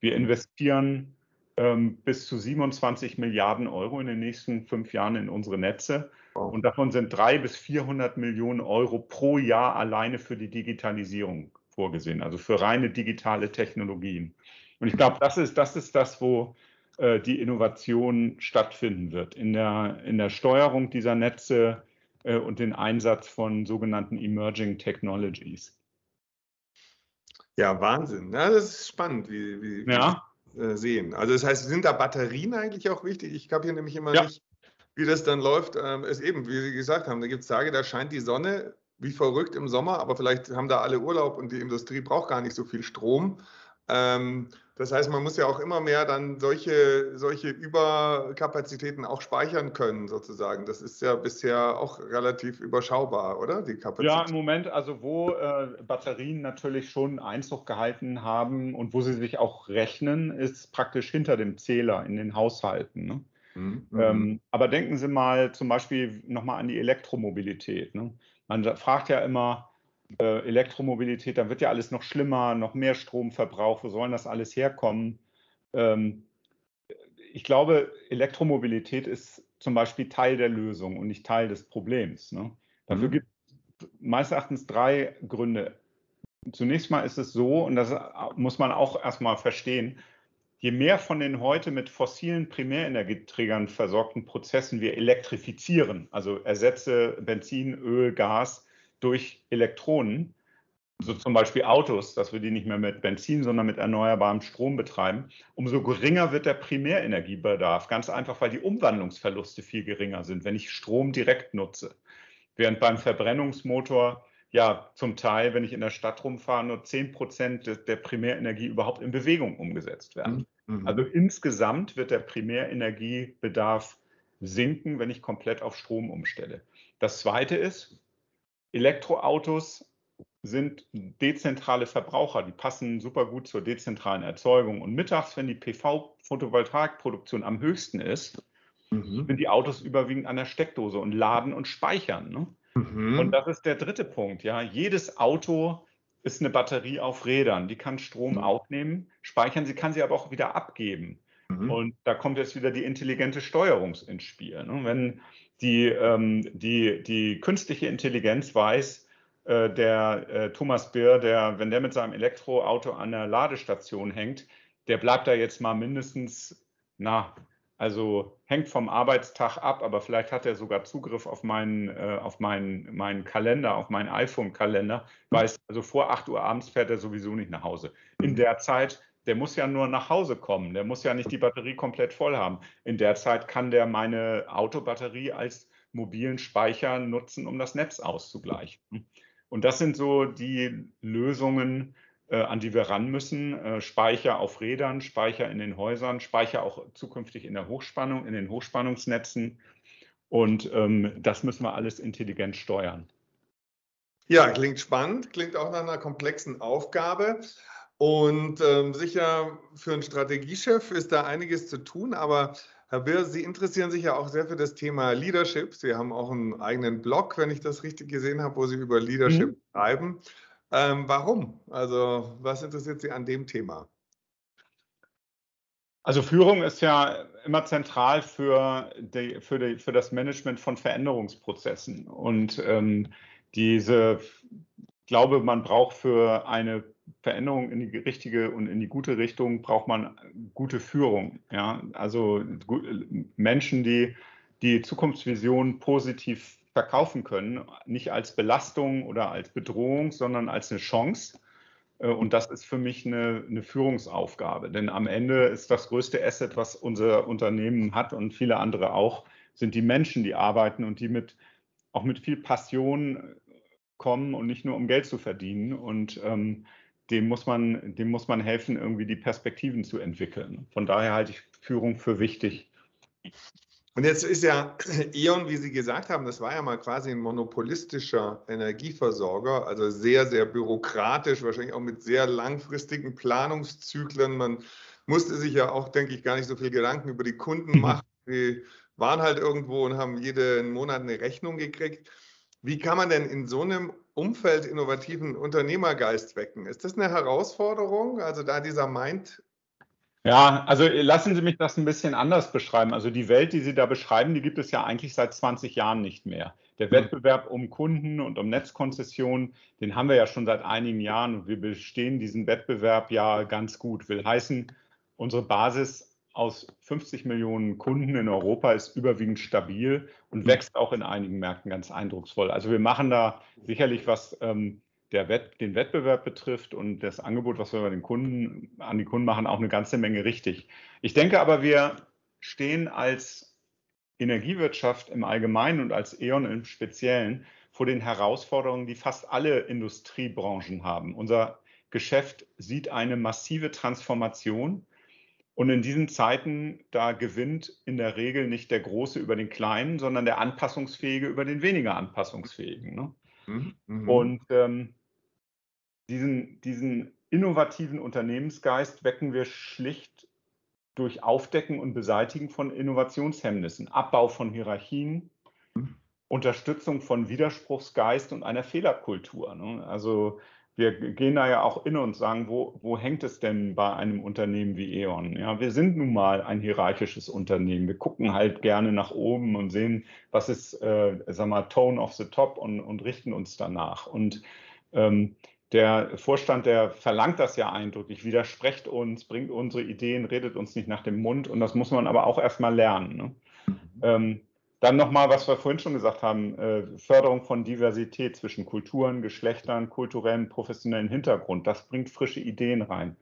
Wir investieren ähm, bis zu 27 Milliarden Euro in den nächsten fünf Jahren in unsere Netze. Wow. Und davon sind drei bis 400 Millionen Euro pro Jahr alleine für die Digitalisierung vorgesehen, also für reine digitale Technologien. Und ich glaube, das ist, das ist das, wo äh, die Innovation stattfinden wird, in der, in der Steuerung dieser Netze äh, und den Einsatz von sogenannten Emerging Technologies. Ja, Wahnsinn. Ja, das ist spannend, wie, wie, ja. Äh, sehen. Also das heißt, sind da Batterien eigentlich auch wichtig? Ich habe hier nämlich immer ja. nicht, wie das dann läuft. Ähm, ist eben, wie Sie gesagt haben, da gibt es Tage, da scheint die Sonne wie verrückt im Sommer, aber vielleicht haben da alle Urlaub und die Industrie braucht gar nicht so viel Strom. Ähm, das heißt, man muss ja auch immer mehr dann solche, solche Überkapazitäten auch speichern können, sozusagen. Das ist ja bisher auch relativ überschaubar, oder? Die Kapazität. Ja, im Moment, also wo äh, Batterien natürlich schon Einzug gehalten haben und wo sie sich auch rechnen, ist praktisch hinter dem Zähler in den Haushalten. Ne? Mhm. Ähm, aber denken Sie mal zum Beispiel nochmal an die Elektromobilität. Ne? Man fragt ja immer, äh, Elektromobilität, dann wird ja alles noch schlimmer, noch mehr Stromverbrauch, wo sollen das alles herkommen? Ähm, ich glaube, Elektromobilität ist zum Beispiel Teil der Lösung und nicht Teil des Problems. Ne? Dafür mhm. gibt es meines Erachtens drei Gründe. Zunächst mal ist es so, und das muss man auch erstmal verstehen, je mehr von den heute mit fossilen Primärenergieträgern versorgten Prozessen wir elektrifizieren, also ersetze Benzin, Öl, Gas, durch Elektronen, so zum Beispiel Autos, dass wir die nicht mehr mit Benzin, sondern mit erneuerbarem Strom betreiben, umso geringer wird der Primärenergiebedarf. Ganz einfach, weil die Umwandlungsverluste viel geringer sind, wenn ich Strom direkt nutze. Während beim Verbrennungsmotor ja zum Teil, wenn ich in der Stadt rumfahre, nur 10 Prozent der Primärenergie überhaupt in Bewegung umgesetzt werden. Mhm. Also insgesamt wird der Primärenergiebedarf sinken, wenn ich komplett auf Strom umstelle. Das Zweite ist, Elektroautos sind dezentrale Verbraucher, die passen super gut zur dezentralen Erzeugung. Und mittags, wenn die PV-Photovoltaikproduktion am höchsten ist, mhm. sind die Autos überwiegend an der Steckdose und laden und speichern. Ne? Mhm. Und das ist der dritte Punkt. Ja, jedes Auto ist eine Batterie auf Rädern. Die kann Strom mhm. aufnehmen, speichern, sie kann sie aber auch wieder abgeben. Mhm. Und da kommt jetzt wieder die intelligente Steuerung ins Spiel. Ne? Wenn die, ähm, die, die künstliche Intelligenz weiß, äh, der äh, Thomas Beer, der, wenn der mit seinem Elektroauto an der Ladestation hängt, der bleibt da jetzt mal mindestens, na, also hängt vom Arbeitstag ab, aber vielleicht hat er sogar Zugriff auf meinen, äh, auf meinen, meinen Kalender, auf meinen iPhone-Kalender, weiß, also vor 8 Uhr abends fährt er sowieso nicht nach Hause. In der Zeit der muss ja nur nach Hause kommen. Der muss ja nicht die Batterie komplett voll haben. In der Zeit kann der meine Autobatterie als mobilen Speicher nutzen, um das Netz auszugleichen. Und das sind so die Lösungen, äh, an die wir ran müssen. Äh, Speicher auf Rädern, Speicher in den Häusern, Speicher auch zukünftig in der Hochspannung, in den Hochspannungsnetzen. Und ähm, das müssen wir alles intelligent steuern. Ja, klingt spannend, klingt auch nach einer komplexen Aufgabe. Und ähm, sicher für einen Strategiechef ist da einiges zu tun, aber Herr Birr, Sie interessieren sich ja auch sehr für das Thema Leadership. Sie haben auch einen eigenen Blog, wenn ich das richtig gesehen habe, wo Sie über Leadership mhm. schreiben. Ähm, warum? Also, was interessiert Sie an dem Thema? Also Führung ist ja immer zentral für, die, für, die, für das Management von Veränderungsprozessen. Und ähm, diese, glaube, man braucht für eine Veränderung in die richtige und in die gute Richtung braucht man gute Führung. Ja? Also Menschen, die die Zukunftsvision positiv verkaufen können, nicht als Belastung oder als Bedrohung, sondern als eine Chance. Äh, und das ist für mich eine, eine, Führungsaufgabe. Denn am Ende ist das größte Asset, was unser Unternehmen hat und viele andere auch, sind die Menschen, die arbeiten und die mit, auch mit viel Passion kommen und nicht nur um Geld zu verdienen. Und ähm, dem, muss man, dem muss man helfen, irgendwie die Perspektiven zu entwickeln. Von daher halte ich Führung für wichtig. Und jetzt ist ja E.ON, wie Sie gesagt haben, das war ja mal quasi ein monopolistischer Energieversorger, also sehr, sehr bürokratisch, wahrscheinlich auch mit sehr langfristigen Planungszyklen. Man musste sich ja auch, denke ich, gar nicht so viel Gedanken über die Kunden machen. Die waren halt irgendwo und haben jeden Monat eine Rechnung gekriegt. Wie kann man denn in so einem Umfeld innovativen Unternehmergeist wecken? Ist das eine Herausforderung? Also da dieser Mind ja, also lassen Sie mich das ein bisschen anders beschreiben. Also die Welt, die Sie da beschreiben, die gibt es ja eigentlich seit 20 Jahren nicht mehr. Der hm. Wettbewerb um Kunden und um Netzkonzessionen, den haben wir ja schon seit einigen Jahren und wir bestehen diesen Wettbewerb ja ganz gut. Will heißen, unsere Basis aus 50 Millionen Kunden in Europa ist überwiegend stabil und hm. wächst auch in einigen Märkten ganz eindrucksvoll. Also wir machen da sicherlich was ähm, Wett, den Wettbewerb betrifft und das Angebot, was wir bei den Kunden, an die Kunden machen, auch eine ganze Menge richtig. Ich denke aber, wir stehen als Energiewirtschaft im Allgemeinen und als E.ON im Speziellen vor den Herausforderungen, die fast alle Industriebranchen haben. Unser Geschäft sieht eine massive Transformation. Und in diesen Zeiten, da gewinnt in der Regel nicht der Große über den Kleinen, sondern der Anpassungsfähige über den weniger Anpassungsfähigen. Ne? Mhm. mhm. Und ähm, diesen, diesen innovativen Unternehmensgeist wecken wir schlicht durch Aufdecken und Beseitigen von Innovationshemmnissen, Abbau von Hierarchien, Unterstützung von Widerspruchsgeist und einer Fehlerkultur. Ne? Also wir gehen da ja auch in und sagen, wo, wo hängt es denn bei einem Unternehmen wie E.ON? Ja, wir sind nun mal ein hierarchisches Unternehmen. Wir gucken halt gerne nach oben und sehen, was ist, äh, sag mal, Tone of the Top und, und richten uns danach. Und ähm, der Vorstand, der verlangt das ja eindrücklich, widerspricht uns, bringt unsere Ideen, redet uns nicht nach dem Mund und das muss man aber auch erstmal lernen. Ne? Mhm. Ähm, dann nochmal, was wir vorhin schon gesagt haben, äh, Förderung von Diversität zwischen Kulturen, Geschlechtern, kulturellen, professionellen Hintergrund, das bringt frische Ideen rein.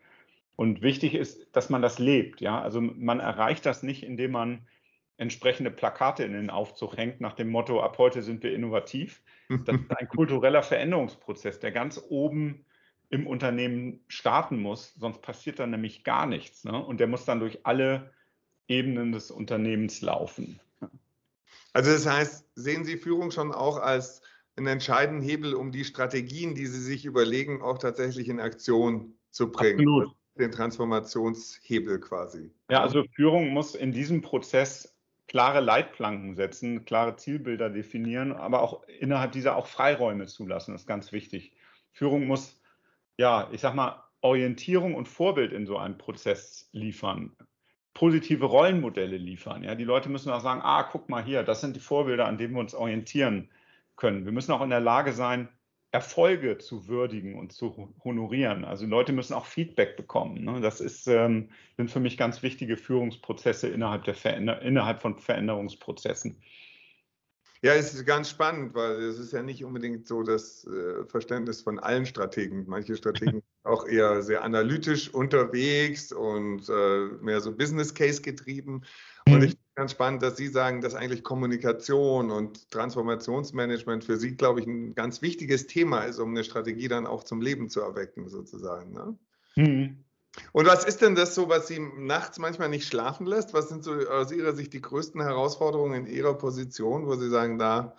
Und wichtig ist, dass man das lebt. Ja? Also man erreicht das nicht, indem man entsprechende Plakate in den Aufzug hängt nach dem Motto, ab heute sind wir innovativ. Das ist ein kultureller Veränderungsprozess, der ganz oben im Unternehmen starten muss, sonst passiert dann nämlich gar nichts. Ne? Und der muss dann durch alle Ebenen des Unternehmens laufen. Also das heißt, sehen Sie Führung schon auch als einen entscheidenden Hebel, um die Strategien, die Sie sich überlegen, auch tatsächlich in Aktion zu bringen. Absolut. Den Transformationshebel quasi. Ja, also Führung muss in diesem Prozess klare Leitplanken setzen, klare Zielbilder definieren, aber auch innerhalb dieser auch Freiräume zulassen, das ist ganz wichtig. Führung muss, ja, ich sag mal, Orientierung und Vorbild in so einem Prozess liefern, positive Rollenmodelle liefern. Ja, die Leute müssen auch sagen, ah, guck mal hier, das sind die Vorbilder, an denen wir uns orientieren können. Wir müssen auch in der Lage sein, Erfolge zu würdigen und zu honorieren. Also Leute müssen auch Feedback bekommen. Ne? Das ist, ähm, sind für mich ganz wichtige Führungsprozesse innerhalb, der Veränder innerhalb von Veränderungsprozessen. Ja, es ist ganz spannend, weil es ist ja nicht unbedingt so das äh, Verständnis von allen Strategen. Manche Strategen auch eher sehr analytisch unterwegs und äh, mehr so Business Case getrieben. Und ich ganz spannend, dass Sie sagen, dass eigentlich Kommunikation und Transformationsmanagement für Sie, glaube ich, ein ganz wichtiges Thema ist, um eine Strategie dann auch zum Leben zu erwecken, sozusagen. Ne? Mhm. Und was ist denn das so, was Sie nachts manchmal nicht schlafen lässt? Was sind so aus Ihrer Sicht die größten Herausforderungen in Ihrer Position, wo Sie sagen, da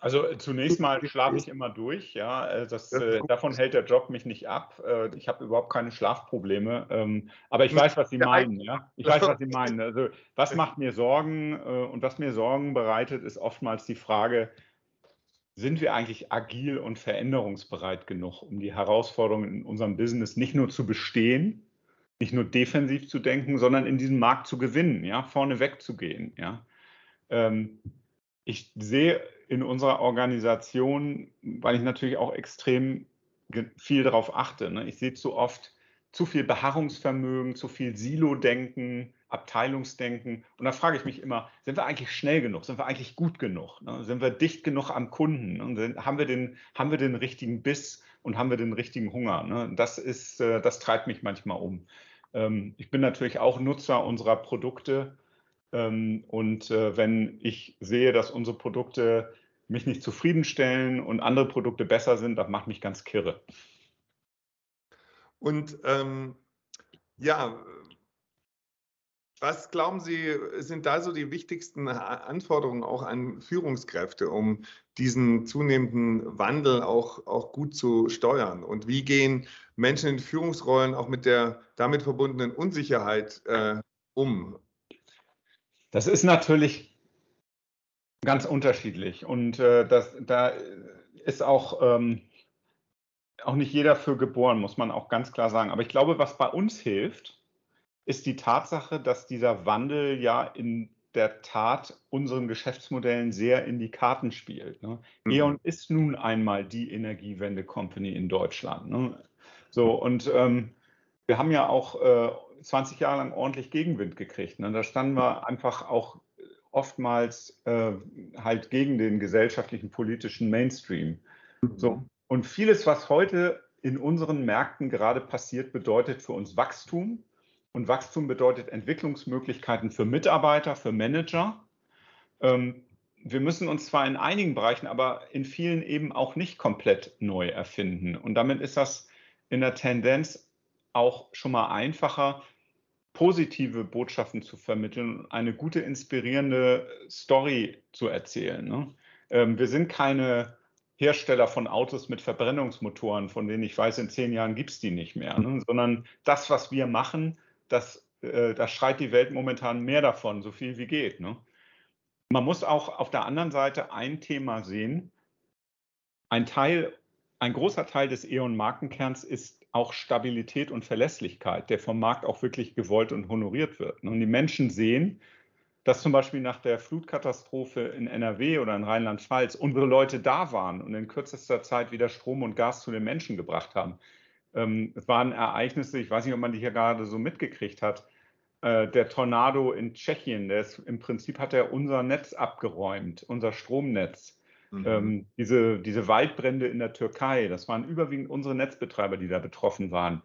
also äh, zunächst mal schlafe ich immer durch, ja. Äh, das, äh, davon hält der Job mich nicht ab. Äh, ich habe überhaupt keine Schlafprobleme. Ähm, aber ich weiß, was Sie meinen, ja. Ich weiß, was Sie meinen. Also was macht mir Sorgen äh, und was mir Sorgen bereitet, ist oftmals die Frage, sind wir eigentlich agil und veränderungsbereit genug, um die Herausforderungen in unserem Business nicht nur zu bestehen, nicht nur defensiv zu denken, sondern in diesem Markt zu gewinnen, ja, vorne wegzugehen, ja. Ähm, ich sehe in unserer Organisation, weil ich natürlich auch extrem viel darauf achte. Ne? Ich sehe zu oft zu viel Beharrungsvermögen, zu viel Silo-Denken, Abteilungsdenken. Und da frage ich mich immer, sind wir eigentlich schnell genug? Sind wir eigentlich gut genug? Ne? Sind wir dicht genug am Kunden? Und haben wir den, haben wir den richtigen Biss und haben wir den richtigen Hunger? Ne? Das ist, äh, das treibt mich manchmal um. Ähm, ich bin natürlich auch Nutzer unserer Produkte. Ähm, und äh, wenn ich sehe, dass unsere Produkte mich nicht zufriedenstellen und andere Produkte besser sind, das macht mich ganz kirre. Und ähm, ja, was glauben Sie, sind da so die wichtigsten Anforderungen auch an Führungskräfte, um diesen zunehmenden Wandel auch, auch gut zu steuern? Und wie gehen Menschen in Führungsrollen auch mit der damit verbundenen Unsicherheit äh, um? Das ist natürlich ganz unterschiedlich und äh, das, da ist auch, ähm, auch nicht jeder für geboren, muss man auch ganz klar sagen. Aber ich glaube, was bei uns hilft, ist die Tatsache, dass dieser Wandel ja in der Tat unseren Geschäftsmodellen sehr in die Karten spielt. Ne? Mhm. E.ON ist nun einmal die Energiewende-Company in Deutschland. Ne? So, und ähm, wir haben ja auch äh, 20 Jahre lang ordentlich Gegenwind gekriegt. Ne? Da standen wir einfach auch oftmals äh, halt gegen den gesellschaftlichen, politischen Mainstream. Mhm. So, und vieles, was heute in unseren Märkten gerade passiert, bedeutet für uns Wachstum, und Wachstum bedeutet Entwicklungsmöglichkeiten für Mitarbeiter, für Manager. Ähm, wir müssen uns zwar in einigen Bereichen, aber in vielen eben auch nicht komplett neu erfinden. Und damit ist das in der Tendenz auch schon mal einfacher, positive Botschaften zu vermitteln, eine gute, inspirierende Story zu erzählen. Ne? Ähm, wir sind keine Hersteller von Autos mit Verbrennungsmotoren, von denen ich weiß, in zehn Jahren gibt es die nicht mehr, ne? sondern das, was wir machen, das, äh, das schreit die Welt momentan mehr davon, so viel wie geht. Ne? Man muss auch auf der anderen Seite ein Thema sehen. Ein Teil, ein großer Teil des E.ON-Markenkerns ist auch Stabilität und Verlässlichkeit, der vom Markt auch wirklich gewollt und honoriert wird. Und die Menschen sehen, dass zum Beispiel nach der Flutkatastrophe in NRW oder in Rheinland-Pfalz unsere Leute da waren und in kürzester Zeit wieder Strom und Gas zu den Menschen gebracht haben. Ähm, es waren Ereignisse, ich weiß nicht, ob man die hier gerade so mitgekriegt hat. Äh, der Tornado in Tschechien, der ist, im Prinzip hat er unser Netz abgeräumt, unser Stromnetz. Mhm. Ähm, diese, diese Waldbrände in der Türkei, das waren überwiegend unsere Netzbetreiber, die da betroffen waren.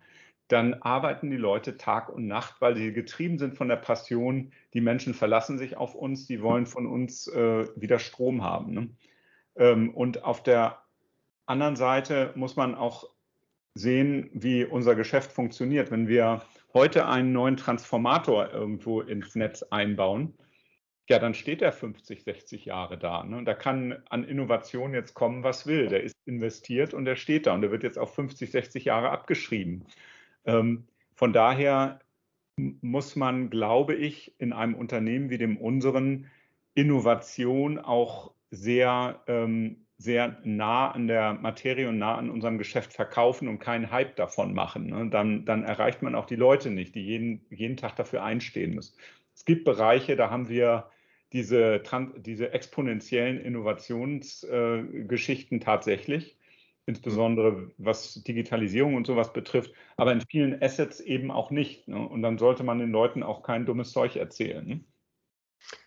Dann arbeiten die Leute Tag und Nacht, weil sie getrieben sind von der Passion. Die Menschen verlassen sich auf uns, die wollen von uns äh, wieder Strom haben. Ne? Ähm, und auf der anderen Seite muss man auch sehen, wie unser Geschäft funktioniert. Wenn wir heute einen neuen Transformator irgendwo ins Netz einbauen, ja, dann steht er 50, 60 Jahre da. Ne? Da kann an Innovation jetzt kommen, was will. Der ist investiert und der steht da und der wird jetzt auf 50, 60 Jahre abgeschrieben. Ähm, von daher muss man, glaube ich, in einem Unternehmen wie dem unseren Innovation auch sehr ähm, sehr nah an der Materie und nah an unserem Geschäft verkaufen und keinen Hype davon machen. Ne? Dann, dann erreicht man auch die Leute nicht, die jeden, jeden Tag dafür einstehen müssen. Es gibt Bereiche, da haben wir diese, diese exponentiellen Innovationsgeschichten äh, tatsächlich, insbesondere was Digitalisierung und sowas betrifft, aber in vielen Assets eben auch nicht. Ne? Und dann sollte man den Leuten auch kein dummes Zeug erzählen. Ne?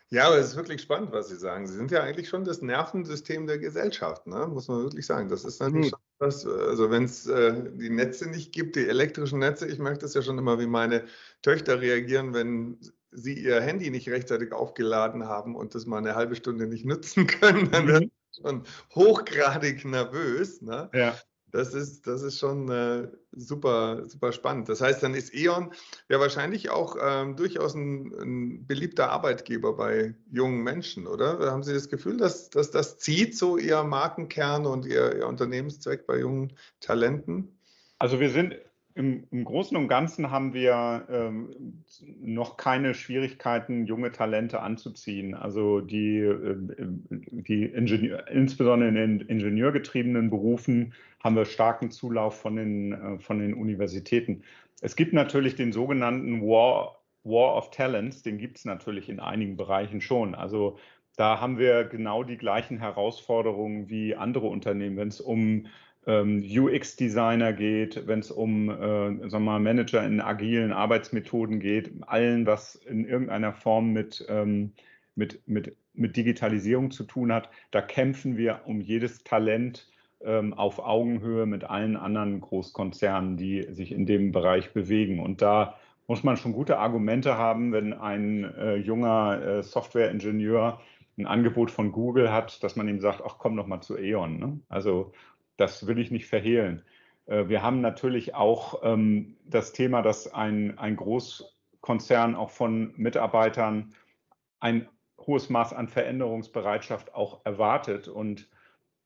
Ja, aber es ist wirklich spannend, was Sie sagen. Sie sind ja eigentlich schon das Nervensystem der Gesellschaft, ne? muss man wirklich sagen. Das ist natürlich mhm. Was, also wenn es äh, die Netze nicht gibt, die elektrischen Netze, ich merke das ja schon immer, wie meine Töchter reagieren, wenn sie ihr Handy nicht rechtzeitig aufgeladen haben und das mal eine halbe Stunde nicht nutzen können, dann mhm. werden sie schon hochgradig nervös. Ne? Ja. Das ist, das ist schon äh, super, super spannend. Das heißt, dann ist E.ON ja wahrscheinlich auch ähm, durchaus ein, ein, beliebter Arbeitgeber bei jungen Menschen, oder? Haben Sie das Gefühl, dass, dass das zieht, so Ihr Markenkern und Ihr, Ihr Unternehmenszweck bei jungen Talenten? Also wir sind im, Im, Großen und Ganzen haben wir ähm, noch keine Schwierigkeiten, junge Talente anzuziehen. Also die, äh, die Ingenieur, insbesondere in den ingenieurgetriebenen Berufen haben wir starken Zulauf von den, äh, von den Universitäten. Es gibt natürlich den sogenannten War, War of Talents, den gibt es natürlich in einigen Bereichen schon. Also da haben wir genau die gleichen Herausforderungen wie andere Unternehmen, wenn es um ähm, UX-Designer geht, wenn es um äh, sagen wir, Manager in agilen Arbeitsmethoden geht, allen, was in irgendeiner Form mit, ähm, mit, mit, mit Digitalisierung zu tun hat, da kämpfen wir um jedes Talent ähm, auf Augenhöhe mit allen anderen Großkonzernen, die sich in dem Bereich bewegen. Und da muss man schon gute Argumente haben, wenn ein äh, junger äh, Softwareingenieur ein Angebot von Google hat, dass man ihm sagt, ach komm doch mal zu E.ON. Ne? Also das will ich nicht verhehlen. Äh, wir haben natürlich auch ähm, das Thema, dass ein, ein Großkonzern auch von Mitarbeitern ein hohes Maß an Veränderungsbereitschaft auch erwartet und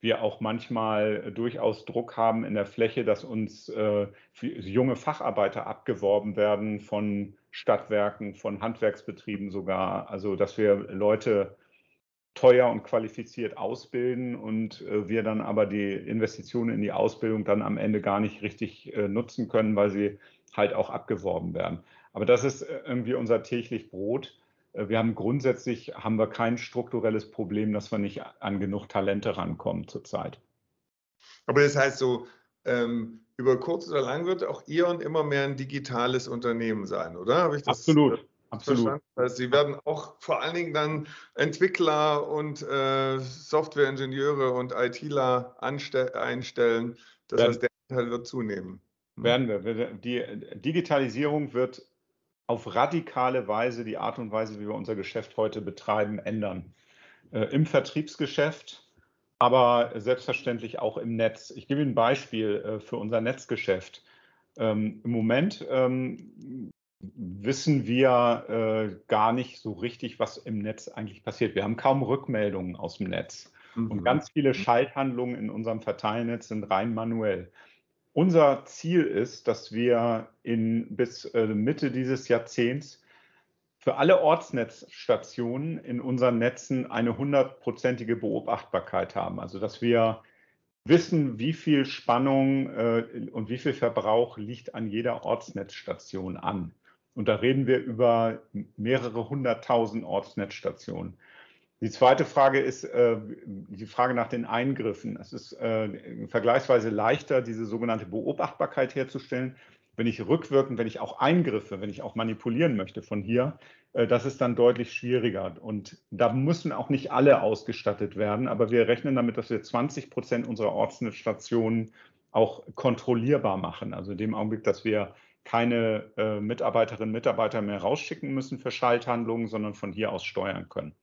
wir auch manchmal durchaus Druck haben in der Fläche, dass uns äh, junge Facharbeiter abgeworben werden von Stadtwerken, von Handwerksbetrieben sogar. Also dass wir Leute teuer und qualifiziert ausbilden und äh, wir dann aber die Investitionen in die Ausbildung dann am Ende gar nicht richtig äh, nutzen können, weil sie halt auch abgeworben werden. Aber das ist äh, irgendwie unser täglich Brot. Äh, wir haben grundsätzlich haben wir kein strukturelles Problem, dass wir nicht an genug Talente rankommen zurzeit. Aber das heißt so, ähm, über kurz oder lang wird auch Ion immer mehr ein digitales Unternehmen sein, oder? Absolut. Absolut. Also Sie werden auch vor allen Dingen dann Entwickler und äh, Softwareingenieure und ITler einstellen. Das werden, heißt, der Anteil wird zunehmen. Hm. Werden wir. Die Digitalisierung wird auf radikale Weise die Art und Weise, wie wir unser Geschäft heute betreiben, ändern. Äh, Im Vertriebsgeschäft, aber selbstverständlich auch im Netz. Ich gebe Ihnen ein Beispiel äh, für unser Netzgeschäft. Ähm, Im Moment ähm, wissen wir äh, gar nicht so richtig, was im Netz eigentlich passiert. Wir haben kaum Rückmeldungen aus dem Netz. Mhm. Und ganz viele Schalthandlungen in unserem Verteilnetz sind rein manuell. Unser Ziel ist, dass wir in, bis äh, Mitte dieses Jahrzehnts für alle Ortsnetzstationen in unseren Netzen eine hundertprozentige Beobachtbarkeit haben. Also dass wir wissen, wie viel Spannung äh, und wie viel Verbrauch liegt an jeder Ortsnetzstation an. Und da reden wir über mehrere hunderttausend Ortsnetzstationen. Die zweite Frage ist äh, die Frage nach den Eingriffen. Es ist äh, vergleichsweise leichter, diese sogenannte Beobachtbarkeit herzustellen, wenn ich rückwirkend, wenn ich auch Eingriffe, wenn ich auch manipulieren möchte von hier, äh, das ist dann deutlich schwieriger. Und da müssen auch nicht alle ausgestattet werden, aber wir rechnen damit, dass wir 20 Prozent unserer Ortsnetzstationen auch kontrollierbar machen. Also in dem Augenblick, dass wir keine äh, Mitarbeiterinnen und Mitarbeiter mehr rausschicken müssen für Schalthandlungen, sondern von hier aus steuern können.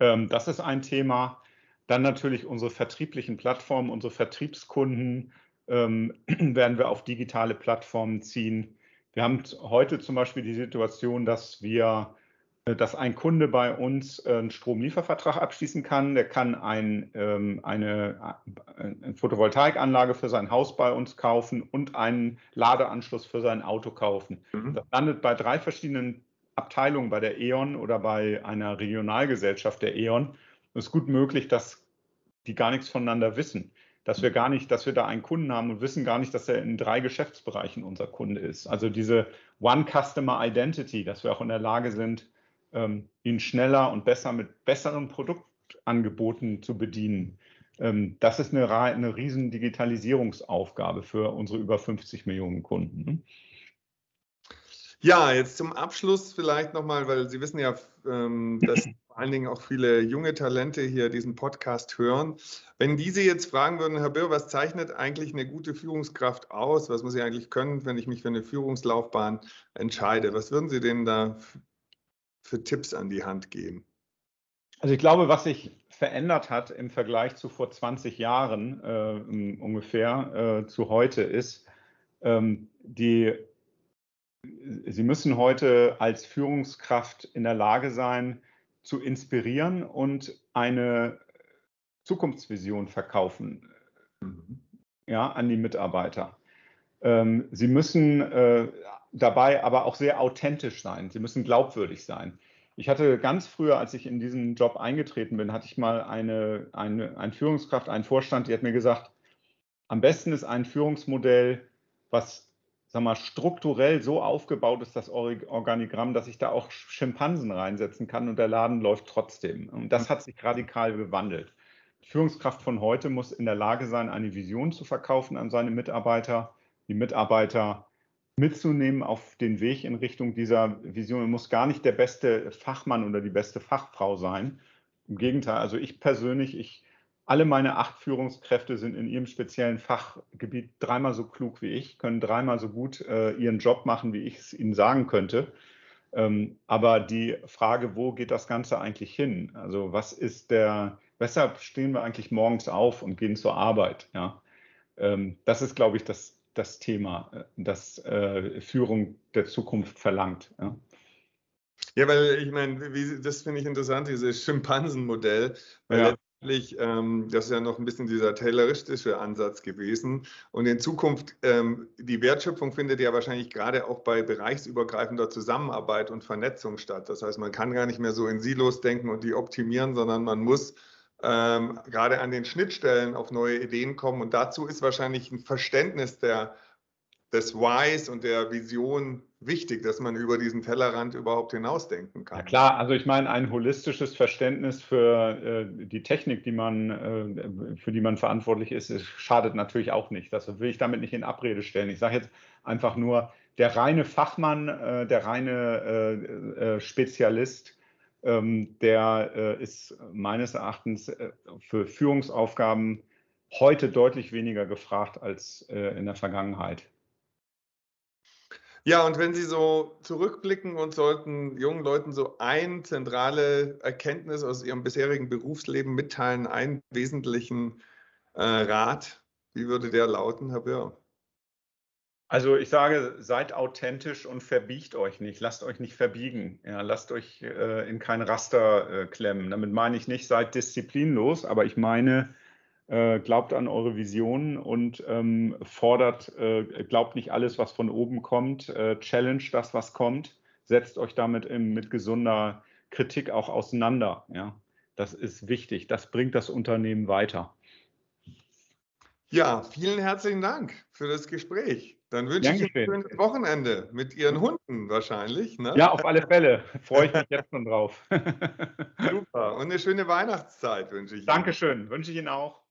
Ähm, das ist ein Thema. Dann natürlich unsere vertrieblichen Plattformen, unsere Vertriebskunden ähm, werden wir auf digitale Plattformen ziehen. Wir haben heute zum Beispiel die Situation, dass wir dass ein Kunde bei uns äh, einen Stromliefervertrag abschließen kann. Der kann ein, ähm, eine, äh, eine Photovoltaikanlage für sein Haus bei uns kaufen und einen Ladeanschluss für sein Auto kaufen. Mhm. Das landet bei drei verschiedenen Abteilungen bei der E.ON oder bei einer Regionalgesellschaft der E.ON. Es ist gut möglich, dass die gar nichts voneinander wissen. Dass wir gar nicht, dass wir da einen Kunden haben und wissen gar nicht, dass er in drei Geschäftsbereichen unser Kunde ist. Also diese One Customer Identity, dass wir auch in der Lage sind, ähm, ihn schneller und besser mit besseren Produktangeboten zu bedienen. Ähm, das ist eine, eine riesen Digitalisierungsaufgabe für unsere über 50 Millionen Kunden. Ne? Ja, jetzt zum Abschluss vielleicht nochmal, weil Sie wissen ja, ähm, dass vor allen Dingen auch viele junge Talente hier diesen Podcast hören. Wenn diese jetzt fragen würden, Herr Birr, was zeichnet eigentlich eine gute Führungskraft aus? Was muss ich eigentlich können, wenn ich mich für eine Führungslaufbahn entscheide? Was würden Sie denen da für Tipps an die Hand geben? Also ich glaube, was sich verändert hat im Vergleich zu vor 20 Jahren äh, ungefähr äh, zu heute ist, ähm, die, Sie müssen heute als Führungskraft in der Lage sein, zu inspirieren und eine Zukunftsvision verkaufen mhm. ja, an die Mitarbeiter. Ähm, Sie müssen äh, dabei aber auch sehr authentisch sein. Sie müssen glaubwürdig sein. Ich hatte ganz früher, als ich in diesen Job eingetreten bin, hatte ich mal eine, eine, eine Führungskraft, einen Vorstand, die hat mir gesagt, am besten ist ein Führungsmodell, was sag mal, strukturell so aufgebaut ist, das Organigramm, dass ich da auch Schimpansen reinsetzen kann und der Laden läuft trotzdem. Und das hat sich radikal gewandelt. Die Führungskraft von heute muss in der Lage sein, eine Vision zu verkaufen an seine Mitarbeiter, die Mitarbeiter mitzunehmen auf den Weg in Richtung dieser Vision. Er muss gar nicht der beste Fachmann oder die beste Fachfrau sein. Im Gegenteil, also ich persönlich, ich, alle meine acht Führungskräfte sind in ihrem speziellen Fachgebiet dreimal so klug wie ich, können dreimal so gut äh, ihren Job machen, wie ich es ihnen sagen könnte. Ähm, aber die Frage, wo geht das Ganze eigentlich hin? Also was ist der, weshalb stehen wir eigentlich morgens auf und gehen zur Arbeit? Ja? Ähm, das ist, glaube ich, das, das Thema, äh, das äh, Führung der Zukunft verlangt. Ja, ja weil ich meine, das finde ich interessant, dieses Schimpansenmodell, weil ja. letztlich, ähm, das ist ja noch ein bisschen dieser tayloristische Ansatz gewesen. Und in Zukunft, ähm, die Wertschöpfung findet ja wahrscheinlich gerade auch bei bereichsübergreifender Zusammenarbeit und Vernetzung statt. Das heißt, man kann gar nicht mehr so in Silos denken und die optimieren, sondern man muss ähm, gerade an den Schnittstellen auf neue Ideen kommen. Und dazu ist wahrscheinlich ein Verständnis der, des Whys und der Vision wichtig, dass man über diesen Tellerrand überhaupt hinausdenken kann. Ja, klar, also ich meine, ein holistisches Verständnis für äh, die Technik, die man, äh, für die man verantwortlich ist, ist, schadet natürlich auch nicht. Das will ich damit nicht in Abrede stellen. Ich sage jetzt einfach nur, der reine Fachmann, äh, der reine äh, äh, Spezialist, der äh, ist meines Erachtens äh, für Führungsaufgaben heute deutlich weniger gefragt als äh, in der Vergangenheit. Ja, und wenn Sie so zurückblicken und sollten jungen Leuten so eine zentrale Erkenntnis aus ihrem bisherigen Berufsleben mitteilen, einen wesentlichen äh, Rat, wie würde der lauten, Herr Böhr? Also ich sage, seid authentisch und verbiegt euch nicht, lasst euch nicht verbiegen, ja, lasst euch äh, in kein Raster äh, klemmen. Damit meine ich nicht, seid disziplinlos, aber ich meine, äh, glaubt an eure Visionen und ähm, fordert, äh, glaubt nicht alles, was von oben kommt, äh, challenge das, was kommt, setzt euch damit im, mit gesunder Kritik auch auseinander. Ja. Das ist wichtig, das bringt das Unternehmen weiter. Ja, vielen herzlichen Dank für das Gespräch. Dann wünsche ich Ihnen ein schönes Wochenende mit Ihren Hunden wahrscheinlich. Ne? Ja, auf alle Fälle. Freue ich mich jetzt schon drauf. Super. Und eine schöne Weihnachtszeit wünsche ich Ihnen. Dankeschön. Wünsche ich Ihnen auch.